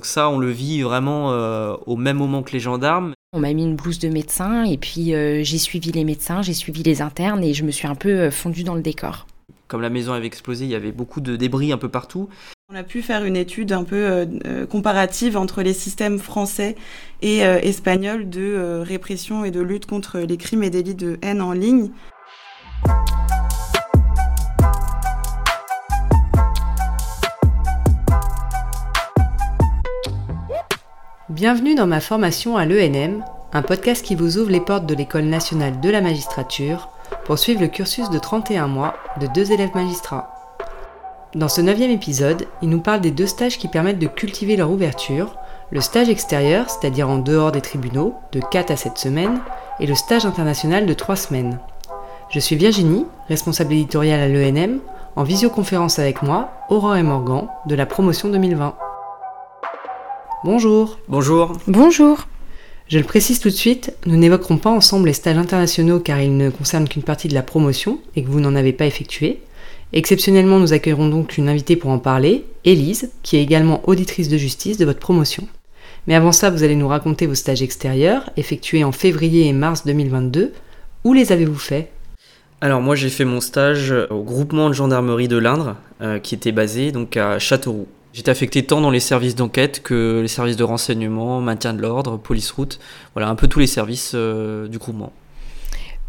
Donc ça, on le vit vraiment au même moment que les gendarmes. On m'a mis une blouse de médecin et puis j'ai suivi les médecins, j'ai suivi les internes et je me suis un peu fondue dans le décor. Comme la maison avait explosé, il y avait beaucoup de débris un peu partout. On a pu faire une étude un peu euh, euh, comparative entre les systèmes français et euh, espagnols de répression et de lutte contre les crimes et délits de haine en ligne. Bienvenue dans ma formation à l'ENM, un podcast qui vous ouvre les portes de l'École nationale de la magistrature pour suivre le cursus de 31 mois de deux élèves magistrats. Dans ce neuvième épisode, il nous parle des deux stages qui permettent de cultiver leur ouverture, le stage extérieur, c'est-à-dire en dehors des tribunaux, de 4 à 7 semaines, et le stage international de 3 semaines. Je suis Virginie, responsable éditoriale à l'ENM, en visioconférence avec moi, Aurore et Morgan, de la promotion 2020. Bonjour. Bonjour. Bonjour. Je le précise tout de suite, nous n'évoquerons pas ensemble les stages internationaux car ils ne concernent qu'une partie de la promotion et que vous n'en avez pas effectué. Exceptionnellement, nous accueillerons donc une invitée pour en parler, Élise, qui est également auditrice de justice de votre promotion. Mais avant ça, vous allez nous raconter vos stages extérieurs, effectués en février et mars 2022. Où les avez-vous faits? Alors moi j'ai fait mon stage au groupement de gendarmerie de l'Indre, euh, qui était basé donc à Châteauroux. J'étais affecté tant dans les services d'enquête que les services de renseignement, maintien de l'ordre, police route, voilà un peu tous les services euh, du groupement.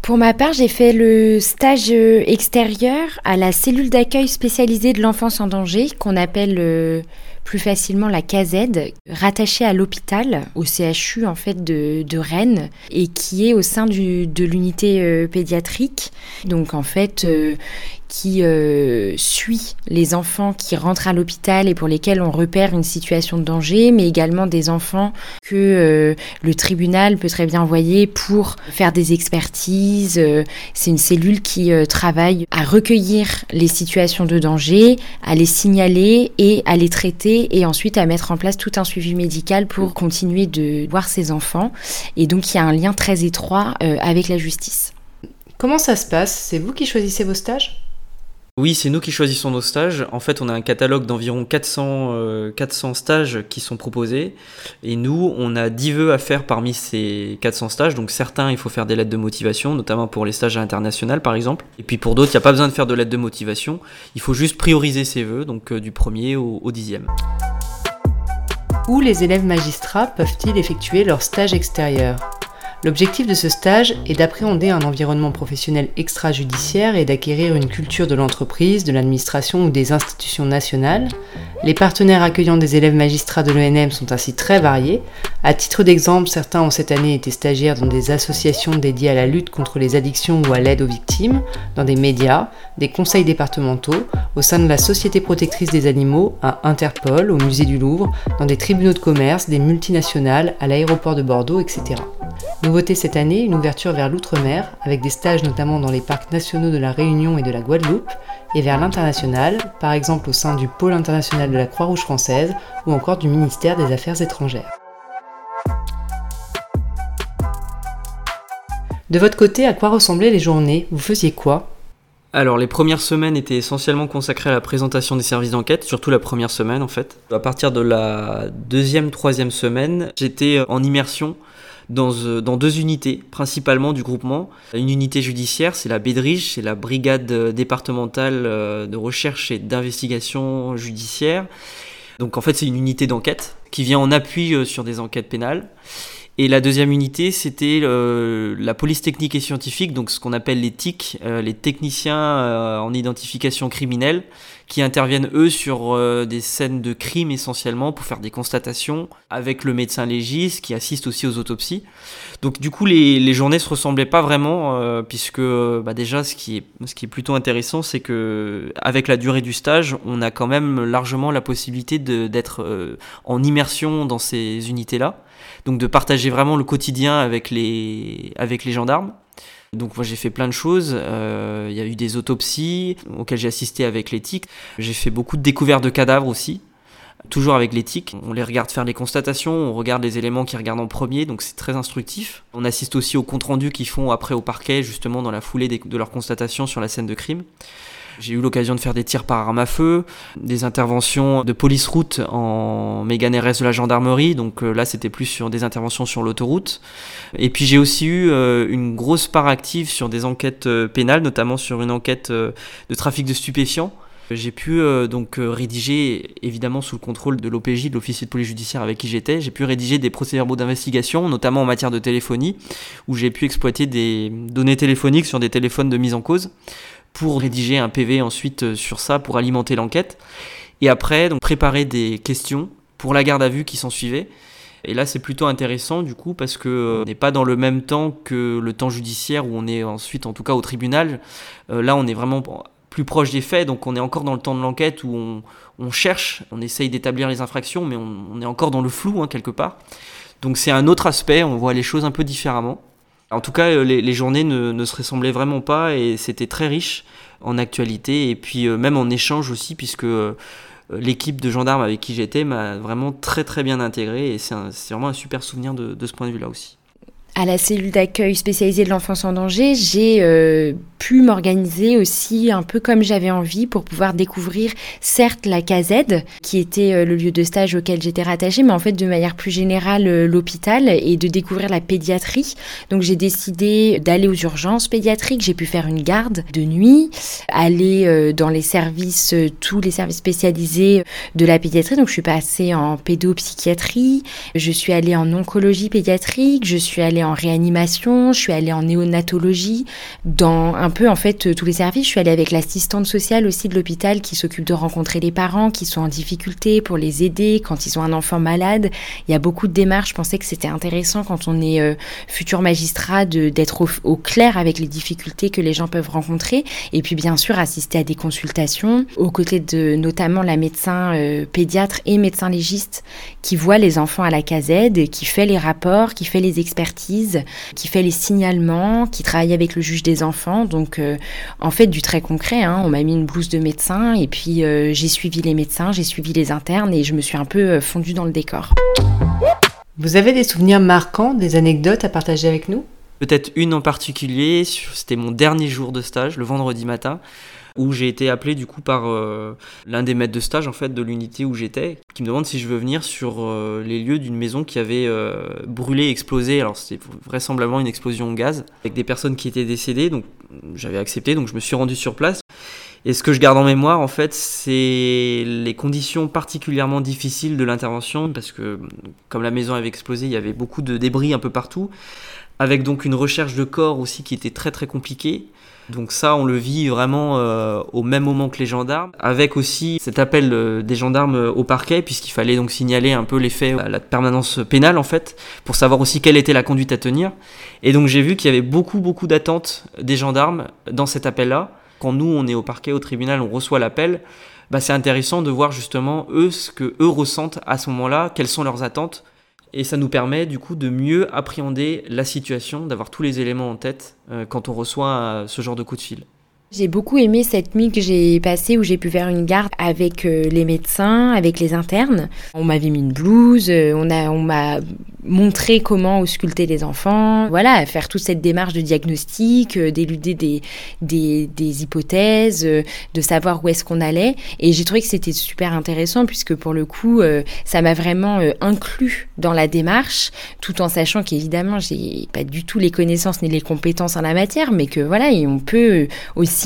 Pour ma part, j'ai fait le stage euh, extérieur à la cellule d'accueil spécialisée de l'enfance en danger, qu'on appelle euh, plus facilement la CAZ, rattachée à l'hôpital, au CHU en fait de, Rennes, et qui est au sein de l'unité euh, pédiatrique. Donc en fait, qui euh, suit les enfants qui rentrent à l'hôpital et pour lesquels on repère une situation de danger, mais également des enfants que euh, le tribunal peut très bien envoyer pour faire des expertises. Euh, c'est une cellule qui travaille à recueillir les situations de danger, à les signaler et à les traiter et ensuite à mettre en place tout un suivi médical pour continuer de voir ces enfants. Et donc il y a un lien très étroit avec la justice. Comment ça se passe? C'est vous qui choisissez vos stages? Oui, c'est nous qui choisissons nos stages. En fait, on a un catalogue d'environ 400, 400 euh, stages qui sont proposés. Et nous, on a 10 vœux à faire parmi ces 400 stages. Donc certains, il faut faire des lettres de motivation, notamment pour les stages internationaux par exemple. Et puis pour d'autres, il n'y a pas besoin de faire de lettres de motivation. Il faut juste prioriser ses vœux, donc euh, du premier au dixième. Où les élèves magistrats peuvent-ils effectuer leur stage extérieur? L'objectif de ce stage est d'appréhender un environnement professionnel extrajudiciaire et d'acquérir une culture de l'entreprise, de l'administration ou des institutions nationales. Les partenaires accueillant des élèves magistrats de l'ENM sont ainsi très variés. À titre d'exemple, certains ont cette année été stagiaires dans des associations dédiées à la lutte contre les addictions ou à l'aide aux victimes, dans des médias, des conseils départementaux, au sein de la Société protectrice des animaux, à Interpol, au musée du Louvre, dans des tribunaux de commerce, des multinationales, à l'aéroport de Bordeaux, etc. Nouveauté cette année, une ouverture vers l'outre-mer, avec des stages notamment dans les parcs nationaux de la Réunion et de la Guadeloupe, et vers l'international, par exemple au sein du pôle international de la Croix-Rouge française ou encore du ministère des Affaires étrangères. De votre côté, à quoi ressemblaient les journées? Vous faisiez quoi? Alors les premières semaines étaient essentiellement consacrées à la présentation des services d'enquête, surtout la première semaine en fait. À partir de la deuxième, troisième semaine, j'étais en immersion euh, dans, deux unités, principalement du groupement. Une unité judiciaire, c'est la BEDRIGE, c'est la brigade euh, départementale euh, de recherche et d'investigation judiciaire. Donc en fait, c'est une unité d'enquête qui vient en appui sur des enquêtes pénales. Et la deuxième unité, c'était la police technique et scientifique, donc ce qu'on appelle les TIC, les techniciens en identification criminelle, qui interviennent eux sur euh, des scènes de crime essentiellement pour faire des constatations avec le médecin légiste qui assiste aussi aux autopsies. Donc du coup les, les journées se ressemblaient pas vraiment euh, puisque bah, déjà ce qui est ce qui est plutôt intéressant c'est que avec la durée du stage on a quand même largement la possibilité d'être euh, en immersion dans ces unités là donc de partager vraiment le quotidien avec les avec les gendarmes donc moi j'ai fait plein de choses. Euh, il y a eu des autopsies auxquelles j'ai assisté avec l'éthique. J'ai fait beaucoup de découvertes de cadavres aussi. Toujours avec l'éthique, on les regarde faire les constatations, on regarde les éléments qu'ils regardent en premier, donc c'est très instructif. On assiste aussi aux comptes rendus qu'ils font après au parquet, justement dans la foulée de leurs constatations sur la scène de crime. J'ai eu l'occasion de faire des tirs par arme à feu, des interventions de police route en Mégane RS de la gendarmerie, donc là c'était plus sur des interventions sur l'autoroute. Et puis j'ai aussi eu une grosse part active sur des enquêtes pénales, notamment sur une enquête de trafic de stupéfiants j'ai pu euh, donc euh, rédiger, évidemment sous le contrôle de l'OPJ, de l'officier de police judiciaire avec qui j'étais, j'ai pu rédiger des procès-verbaux d'investigation, notamment en matière de téléphonie, où j'ai pu exploiter des données téléphoniques sur des téléphones de mise en cause pour rédiger un PV ensuite euh, sur ça, pour alimenter l'enquête. Et après, donc préparer des questions pour la garde à vue qui s'en suivait. Et là, c'est plutôt intéressant du coup parce que on n'est pas dans le même temps que le temps judiciaire où on est ensuite, en tout cas au tribunal. là, on est vraiment plus proche des faits, donc on est encore dans le temps de l'enquête où on, cherche, on essaye d'établir les infractions, mais on, est encore dans le flou hein, quelque part. Donc c'est un autre aspect, on voit les choses un peu différemment. En tout cas, euh, les, journées ne, se ressemblaient vraiment pas et c'était très riche en actualité et puis euh, même en échange aussi, puisque euh, l'équipe de gendarmes avec qui j'étais m'a vraiment très très bien intégré et c'est vraiment un super souvenir de ce point de vue-là aussi. À la cellule d'accueil spécialisée de l'enfance en danger, j'ai euh, pu m'organiser aussi un peu comme j'avais envie pour pouvoir découvrir certes la CAZ, qui était euh, le lieu de stage auquel j'étais rattachée, mais en fait de manière plus générale euh, l'hôpital et de découvrir la pédiatrie. Donc j'ai décidé d'aller aux urgences pédiatriques, j'ai pu faire une garde de nuit, aller dans les services, tous les services spécialisés de la pédiatrie. Donc je suis passée en pédopsychiatrie, je suis allée en oncologie pédiatrique, je suis allée en réanimation, je suis allée en néonatologie, dans un peu en fait tous les services. Je suis allée avec l'assistante sociale aussi de l'hôpital qui s'occupe de rencontrer les parents qui sont en difficulté pour les aider quand ils ont un enfant malade. Il y a beaucoup de démarches. Je pensais que c'était intéressant quand on est euh, futur magistrat d'être au, clair avec les difficultés que les gens peuvent rencontrer. Et puis bien sûr assister à des consultations aux côtés de notamment la médecin euh, pédiatre et médecin légiste qui voit les enfants à la casette, qui fait les rapports, qui fait les expertises qui fait les signalements, qui travaille avec le juge des enfants. Donc, euh, en fait, du très concret. Hein. On m'a mis une blouse de médecin et puis euh, j'ai suivi les médecins, j'ai suivi les internes et je me suis un peu euh, fondue dans le décor. Vous avez des souvenirs marquants, des anecdotes à partager avec nous? Peut-être une en particulier, c'était mon dernier jour de stage, le vendredi matin où j'ai été appelé du coup par euh, l'un des maîtres de stage en fait de l'unité où j'étais, qui me demande si je veux venir sur euh, les lieux d'une maison qui avait euh, brûlé, explosé. Alors c'était vraisemblablement une explosion au gaz avec des personnes qui étaient décédées. Donc j'avais accepté, donc je me suis rendu sur place. Et ce que je garde en mémoire, en fait, c'est les conditions particulièrement difficiles de l'intervention, parce que comme la maison avait explosé, il y avait beaucoup de débris un peu partout, avec donc une recherche de corps aussi qui était très très compliquée. Donc ça, on le vit vraiment euh, au même moment que les gendarmes, avec aussi cet appel euh, des gendarmes euh, au parquet, puisqu'il fallait donc signaler un peu les faits à la permanence pénale en fait, pour savoir aussi quelle était la conduite à tenir. Et donc j'ai vu qu'il y avait beaucoup beaucoup d'attentes des gendarmes dans cet appel-là. Quand nous, on est au parquet, au tribunal, on reçoit l'appel. Bah, c'est intéressant de voir justement eux ce que eux ressentent à ce moment-là, quelles sont leurs attentes et ça nous permet du coup de mieux appréhender la situation, d'avoir tous les éléments en tête euh, quand on reçoit euh, ce genre de coup de fil. J'ai beaucoup aimé cette nuit que j'ai passée où j'ai pu faire une garde avec euh, les médecins, avec les internes. On m'avait mis une blouse, on a, on m'a montré comment ausculter les enfants, voilà, faire toute cette démarche de diagnostic, d'éluder des, hypothèses, de savoir où est-ce qu'on allait. Et j'ai trouvé que c'était super intéressant puisque pour le coup, ça m'a vraiment inclus dans la démarche, tout en sachant qu'évidemment, j'ai pas du tout les connaissances ni les compétences en la matière, mais que voilà, on peut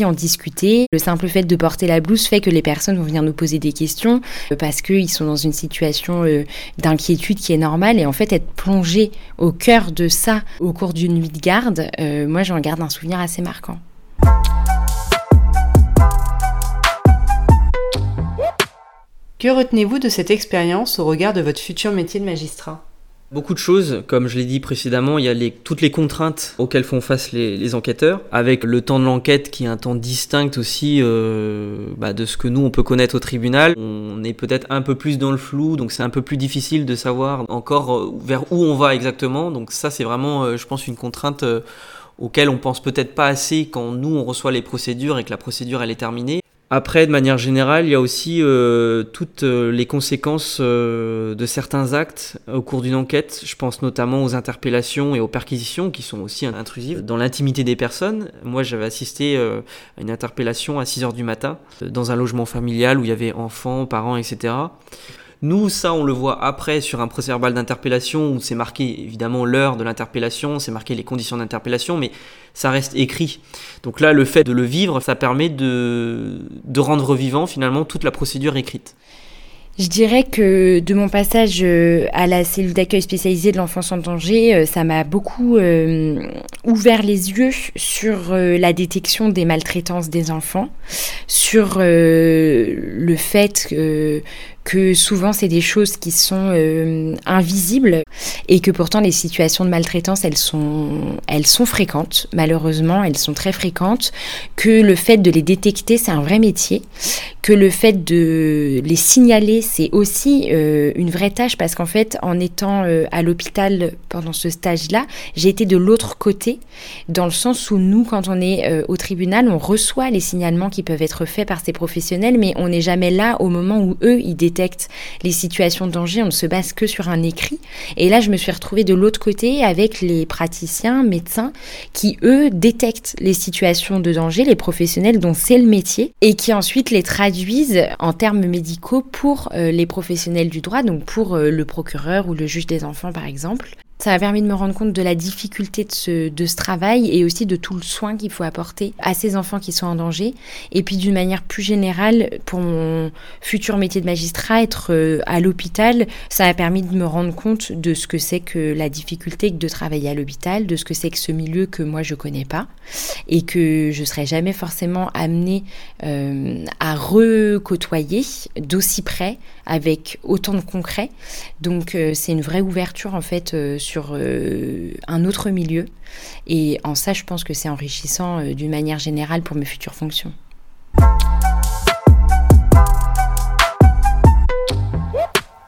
en discuter. Le simple fait de porter la blouse fait que les personnes vont venir nous poser des questions euh, parce qu'ils sont dans une situation euh, d'inquiétude qui est normale et en fait être plongé au cœur de ça au cours d'une nuit de garde, euh, moi j'en garde un souvenir assez marquant. Que retenez-vous de cette expérience au regard de votre futur métier de magistrat? Beaucoup de choses, comme je l'ai dit précédemment, il y a les, toutes les contraintes auxquelles font face les, enquêteurs, avec le temps de l'enquête qui est un temps distinct aussi euh, bah, de ce que nous on peut connaître au tribunal. On est peut-être un peu plus dans le flou, donc c'est un peu plus difficile de savoir encore euh, vers où on va exactement. Donc ça c'est vraiment, euh, je pense, une contrainte auquel on pense peut-être pas assez quand nous on reçoit les procédures et que la procédure elle est terminée. Après, de manière générale, il y a aussi euh, toutes euh, les conséquences euh, de certains actes au cours d'une enquête. Je pense notamment aux interpellations et aux perquisitions qui sont aussi intrusives dans l'intimité des personnes. Moi, j'avais assisté à une interpellation à 6 heures du matin dans un logement familial où il y avait enfants, parents, etc. Nous, ça, on le voit après sur un procès-verbal d'interpellation où c'est marqué évidemment l'heure de l'interpellation, c'est marqué les conditions d'interpellation, mais ça reste écrit. Donc là, le fait de le vivre, ça permet de, de rendre vivant finalement toute la procédure écrite. Je dirais que de mon passage euh, à la cellule d'accueil spécialisée de l'enfance en danger, euh, ça m'a beaucoup euh, ouvert les yeux sur la détection des maltraitances des enfants, sur le fait que souvent c'est des choses qui sont euh, invisibles et que pourtant les situations de maltraitance elles sont elles sont fréquentes. Malheureusement elles sont très fréquentes. Que le fait de les détecter c'est un vrai métier. Que le fait de les signaler c'est aussi euh, une vraie tâche parce qu'en fait en étant euh, à l'hôpital pendant ce stage là j'ai été de l'autre côté dans le sens où nous quand on est au tribunal on reçoit les signalements qui peuvent être faits par ces professionnels mais on n'est jamais là au moment où eux ils détectent les situations de danger, on ne se base que sur un écrit. Et là, je me suis retrouvée de l'autre côté avec les praticiens, médecins, qui, eux, détectent les situations de danger, les professionnels dont c'est le métier, et qui ensuite les traduisent en termes médicaux pour euh, les professionnels du droit, donc pour euh, le procureur ou le juge des enfants, par exemple. Ça m'a permis de me rendre compte de la difficulté de ce, travail et aussi de tout le soin qu'il faut apporter à ces enfants qui sont en danger. Et puis d'une manière plus générale, pour mon futur métier de magistrat, être euh, à l'hôpital, ça m'a permis de me rendre compte de ce que c'est que la difficulté de travailler à l'hôpital, de ce que c'est que ce milieu que moi je connais pas et que je serais jamais forcément amenée euh, à recôtoyer d'aussi près avec autant de concret. Donc euh, c'est une vraie ouverture en fait sur euh, un autre milieu. Et en ça, je pense que c'est enrichissant d'une manière générale pour mes futures fonctions.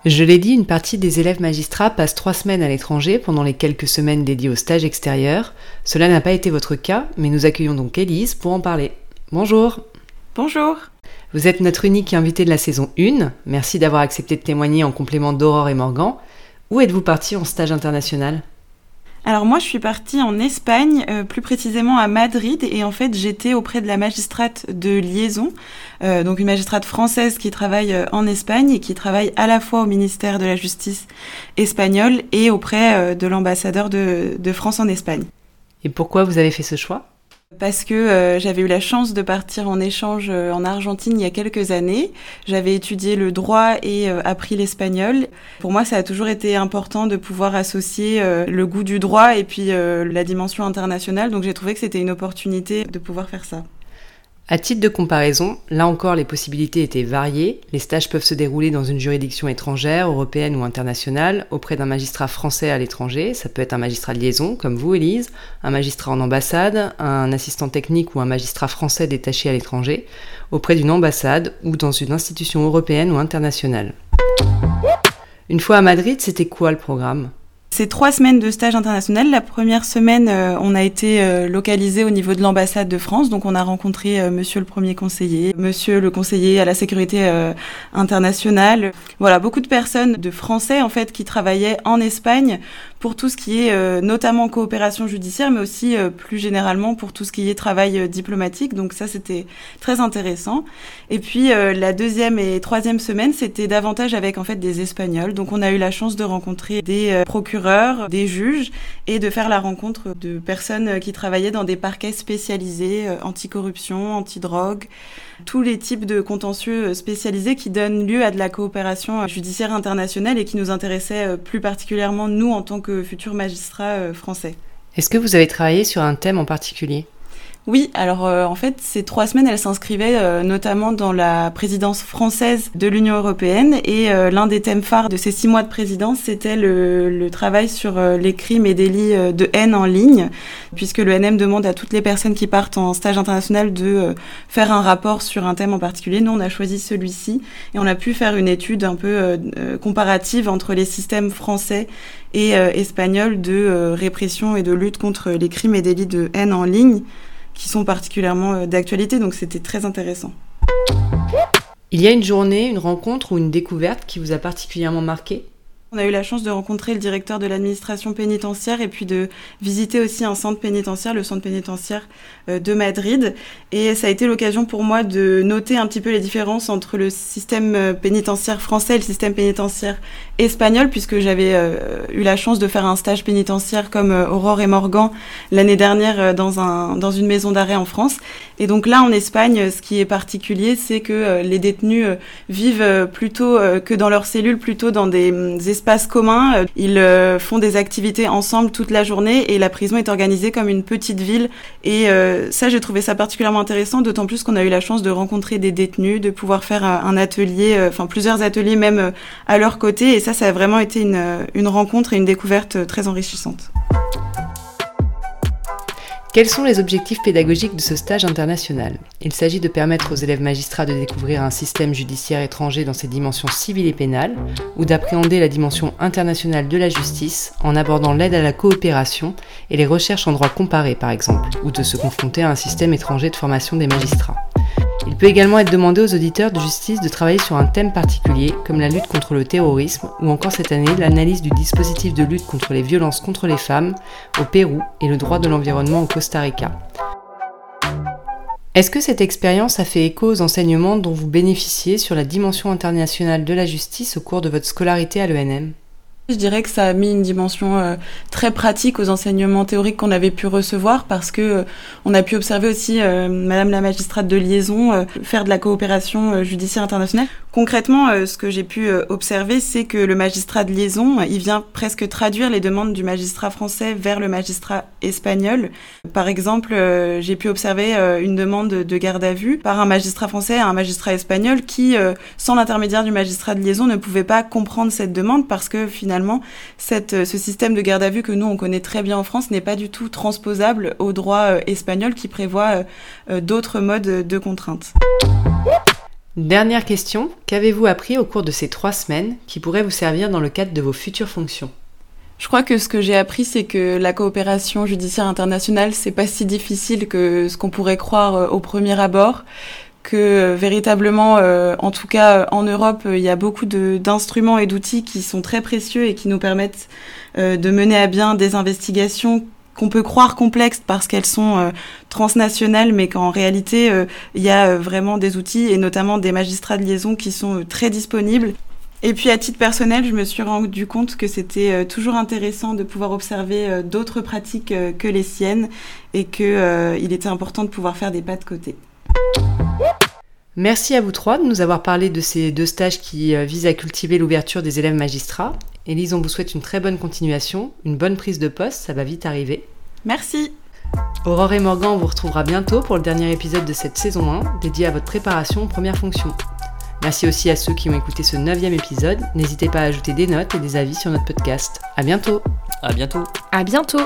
Je l'ai dit, une partie des élèves magistrats passent trois semaines à l'étranger pendant les quelques semaines dédiées au stage extérieur. Cela n'a pas été votre cas, mais nous accueillons donc Élise pour en parler. Bonjour Bonjour vous êtes notre unique invité de la saison 1. Merci d'avoir accepté de témoigner en complément d'Aurore et Morgan. Où êtes-vous parti en stage international? Alors moi, je suis partie en Espagne, euh, plus précisément à Madrid, et en fait, j'étais auprès de la magistrate de liaison, euh, donc une magistrate française qui travaille euh, en Espagne et qui travaille à la fois au ministère de la Justice espagnol et auprès de l'ambassadeur de France en Espagne. Et pourquoi vous avez fait ce choix? Parce que euh, j'avais eu la chance de partir en échange euh, en Argentine il y a quelques années. J'avais étudié le droit et euh, appris l'espagnol. Pour moi, ça a toujours été important de pouvoir associer le goût du droit et puis la dimension internationale. Donc j'ai trouvé que c'était une opportunité de pouvoir faire ça. À titre de comparaison, là encore les possibilités étaient variées. Les stages peuvent se dérouler dans une juridiction étrangère, européenne ou internationale, auprès d'un magistrat français à l'étranger. Ça peut être un magistrat de liaison, comme vous, Élise, un magistrat en ambassade, un assistant technique ou un magistrat français détaché à l'étranger, auprès d'une ambassade ou dans une institution européenne ou internationale. Une fois à Madrid, c'était quoi le programme? C'est trois semaines de stage international. La première semaine, euh, on a été euh, localisé au niveau de l'ambassade de France. Donc, on a rencontré euh, Monsieur le premier conseiller, Monsieur le conseiller à la sécurité internationale. Voilà, beaucoup de personnes de Français en fait qui travaillaient en Espagne pour tout ce qui est euh, notamment coopération judiciaire, mais aussi euh, plus généralement pour tout ce qui est travail euh, diplomatique. Donc ça, c'était très intéressant. Et puis la deuxième et troisième semaine, c'était davantage avec en fait des Espagnols. Donc on a eu la chance de rencontrer des procureurs, des juges et de faire la rencontre de personnes qui travaillaient dans des parquets spécialisés anticorruption, antidrogue, tous les types de contentieux spécialisés qui donnent lieu à de la coopération judiciaire internationale et qui nous intéressaient plus particulièrement nous en tant que futur magistrat euh, français. Est-ce que vous avez travaillé sur un thème en particulier? Oui, alors euh, en fait, ces trois semaines, elles s'inscrivaient euh, notamment dans la présidence française de l'Union européenne et l'un des thèmes phares de ces six mois de présidence, c'était le, travail sur les crimes et délits de haine en ligne, puisque le NM demande à toutes les personnes qui partent en stage international de faire un rapport sur un thème en particulier. Nous, on a choisi celui-ci et on a pu faire une étude un peu comparative entre les systèmes français et euh, espagnol de euh, répression et de lutte contre les crimes et délits de haine en ligne qui sont particulièrement euh, d'actualité, donc c'était très intéressant. Il y a une journée, une rencontre ou une découverte qui vous a particulièrement marqué? On a eu la chance de rencontrer le directeur de l'administration pénitentiaire et puis de visiter aussi un centre pénitentiaire, le centre pénitentiaire euh, de Madrid. Et ça a été l'occasion pour moi de noter un petit peu les différences entre le système euh, pénitentiaire français et le système pénitentiaire espagnol, puisque j'avais euh, eu la chance de faire un stage pénitentiaire comme Aurore et Morgan l'année dernière dans, un, dans une maison d'arrêt en France. Et donc là, en Espagne, ce qui est particulier, c'est que les détenus vivent plutôt que dans leurs cellules, plutôt dans des espaces communs. Euh, ils euh, font des activités ensemble toute la journée et la prison est organisée comme une petite ville. Et euh, ça, j'ai trouvé ça particulièrement intéressant, d'autant plus qu'on a eu la chance de rencontrer des détenus, de pouvoir faire un atelier, enfin plusieurs ateliers même à leur côté. Et ça, ça a vraiment été une, une rencontre et une découverte très enrichissante. Quels sont les objectifs pédagogiques de ce stage international? Il s'agit de permettre aux élèves magistrats de découvrir un système judiciaire étranger dans ses dimensions civiles et pénales, ou d'appréhender la dimension internationale de la justice en abordant l'aide à la coopération et les recherches en droit comparé par exemple, ou de se confronter à un système étranger de formation des magistrats. Il peut également être demandé aux auditeurs de justice de travailler sur un thème particulier, comme la lutte contre le terrorisme, ou encore cette année l'analyse du dispositif de lutte contre les violences contre les femmes au Pérou et le droit de l'environnement au Costa Rica. Est-ce que cette expérience a fait écho aux enseignements dont vous bénéficiez sur la dimension internationale de la justice au cours de votre scolarité à l'ENM je dirais que ça a mis une dimension euh, très pratique aux enseignements théoriques qu'on avait pu recevoir parce que euh, on a pu observer aussi euh, Madame la magistrate de liaison faire de la coopération judiciaire internationale. Concrètement, ce que j'ai pu observer, c'est que le magistrat de liaison, il vient presque traduire les demandes du magistrat français vers le magistrat espagnol. Par exemple, j'ai pu observer une demande de garde à vue par un magistrat français à un magistrat espagnol qui, sans l'intermédiaire du magistrat de liaison, ne pouvait pas comprendre cette demande parce que finalement euh, ce système de garde à vue que nous, on connaît très bien en France, n'est pas du tout transposable au droit euh, espagnol qui prévoit euh, d'autres modes de contrainte. Dernière question, qu'avez-vous appris au cours de ces trois semaines qui pourrait vous servir dans le cadre de vos futures fonctions? Je crois que ce que j'ai appris, c'est que la coopération judiciaire internationale, c'est pas si difficile que ce qu'on pourrait croire au premier abord que euh, véritablement, euh, en tout cas en Europe, il y a beaucoup d'instruments et d'outils qui sont très précieux et qui nous permettent euh, de mener à bien des investigations qu'on peut croire complexes parce qu'elles sont transnationales, mais qu'en réalité, il y a vraiment des outils et notamment des magistrats de liaison qui sont très disponibles. Et puis à titre personnel, je me suis rendu compte que c'était toujours intéressant de pouvoir observer d'autres pratiques que les siennes et qu'il était important de pouvoir faire des pas de côté. Merci à vous trois de nous avoir parlé de ces deux stages qui euh, visent à cultiver l'ouverture des élèves magistrats. Élise, on vous souhaite une très bonne continuation, une bonne prise de poste, ça va vite arriver. Merci. Aurore et Morgan, on vous retrouvera bientôt pour le dernier épisode de cette saison 1 dédié à votre préparation aux premières fonctions. Merci aussi à ceux qui ont écouté ce neuvième épisode. N'hésitez pas à ajouter des notes et des avis sur notre podcast. À bientôt. À bientôt. À bientôt.